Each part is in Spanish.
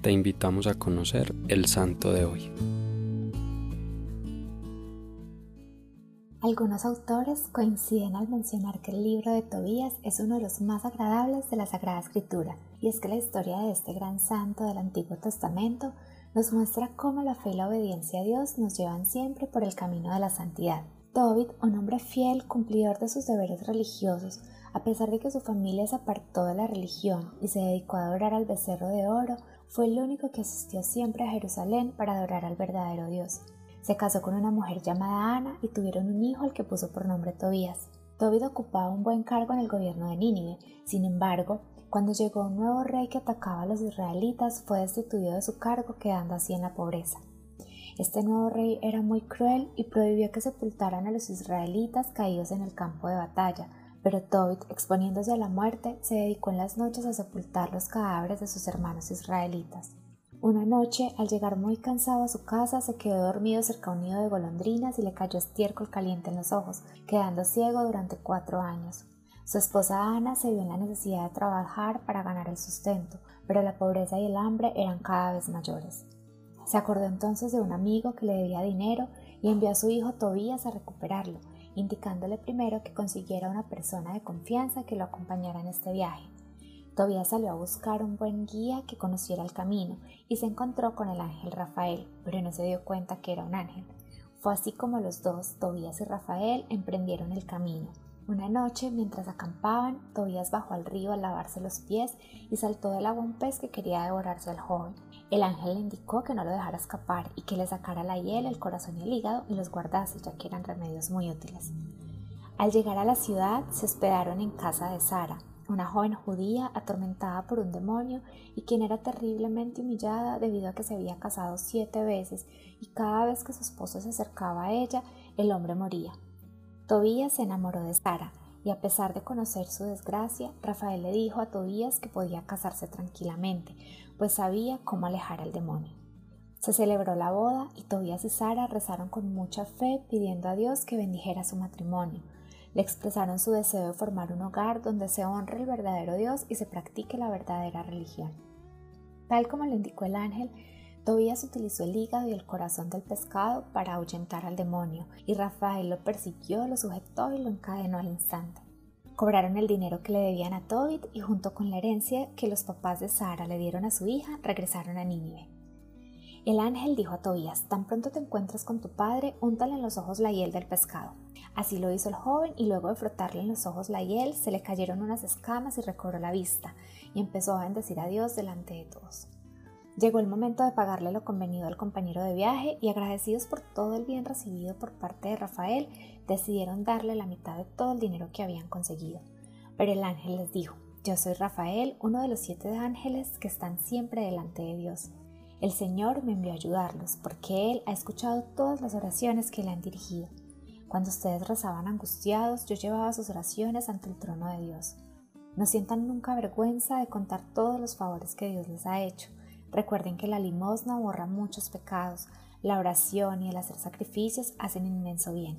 te invitamos a conocer el santo de hoy. Algunos autores coinciden al mencionar que el libro de Tobías es uno de los más agradables de la Sagrada Escritura, y es que la historia de este gran santo del Antiguo Testamento nos muestra cómo la fe y la obediencia a Dios nos llevan siempre por el camino de la santidad. Tobit, un hombre fiel, cumplidor de sus deberes religiosos, a pesar de que su familia se apartó de la religión y se dedicó a adorar al becerro de oro, fue el único que asistió siempre a Jerusalén para adorar al verdadero Dios. Se casó con una mujer llamada Ana y tuvieron un hijo al que puso por nombre Tobías. Tobit ocupaba un buen cargo en el gobierno de Nínive. Sin embargo, cuando llegó un nuevo rey que atacaba a los israelitas, fue destituido de su cargo, quedando así en la pobreza. Este nuevo rey era muy cruel y prohibió que sepultaran a los israelitas caídos en el campo de batalla, pero Tobit, exponiéndose a la muerte, se dedicó en las noches a sepultar los cadáveres de sus hermanos israelitas. Una noche, al llegar muy cansado a su casa, se quedó dormido cerca de un nido de golondrinas y le cayó estiércol caliente en los ojos, quedando ciego durante cuatro años. Su esposa Ana se vio en la necesidad de trabajar para ganar el sustento, pero la pobreza y el hambre eran cada vez mayores. Se acordó entonces de un amigo que le debía dinero y envió a su hijo Tobías a recuperarlo, indicándole primero que consiguiera una persona de confianza que lo acompañara en este viaje. Tobías salió a buscar un buen guía que conociera el camino y se encontró con el ángel Rafael, pero no se dio cuenta que era un ángel. Fue así como los dos, Tobías y Rafael, emprendieron el camino. Una noche, mientras acampaban, Tobías bajó al río a lavarse los pies y saltó del agua un pez que quería devorarse al joven. El ángel le indicó que no lo dejara escapar y que le sacara la hiel, el corazón y el hígado y los guardase, ya que eran remedios muy útiles. Al llegar a la ciudad, se hospedaron en casa de Sara, una joven judía atormentada por un demonio y quien era terriblemente humillada debido a que se había casado siete veces y cada vez que su esposo se acercaba a ella, el hombre moría. Tobías se enamoró de Sara y a pesar de conocer su desgracia, Rafael le dijo a Tobías que podía casarse tranquilamente, pues sabía cómo alejar al demonio. Se celebró la boda y Tobías y Sara rezaron con mucha fe pidiendo a Dios que bendijera su matrimonio. Le expresaron su deseo de formar un hogar donde se honre el verdadero Dios y se practique la verdadera religión. Tal como le indicó el ángel, Tobías utilizó el hígado y el corazón del pescado para ahuyentar al demonio, y Rafael lo persiguió, lo sujetó y lo encadenó al instante. Cobraron el dinero que le debían a Tobit y junto con la herencia que los papás de Sara le dieron a su hija, regresaron a Nínive. El ángel dijo a Tobías, tan pronto te encuentres con tu padre, úntale en los ojos la hiel del pescado. Así lo hizo el joven y luego de frotarle en los ojos la hiel, se le cayeron unas escamas y recobró la vista, y empezó a bendecir a Dios delante de todos. Llegó el momento de pagarle lo convenido al compañero de viaje y agradecidos por todo el bien recibido por parte de Rafael, decidieron darle la mitad de todo el dinero que habían conseguido. Pero el ángel les dijo, yo soy Rafael, uno de los siete ángeles que están siempre delante de Dios. El Señor me envió a ayudarlos porque Él ha escuchado todas las oraciones que le han dirigido. Cuando ustedes rezaban angustiados, yo llevaba sus oraciones ante el trono de Dios. No sientan nunca vergüenza de contar todos los favores que Dios les ha hecho Recuerden que la limosna borra muchos pecados, la oración y el hacer sacrificios hacen inmenso bien.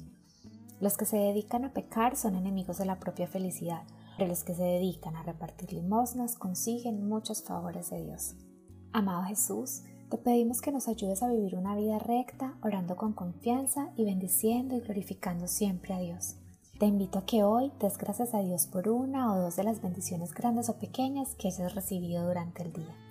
Los que se dedican a pecar son enemigos de la propia felicidad, pero los que se dedican a repartir limosnas consiguen muchos favores de Dios. Amado Jesús, te pedimos que nos ayudes a vivir una vida recta, orando con confianza y bendiciendo y glorificando siempre a Dios. Te invito a que hoy des gracias a Dios por una o dos de las bendiciones grandes o pequeñas que hayas recibido durante el día.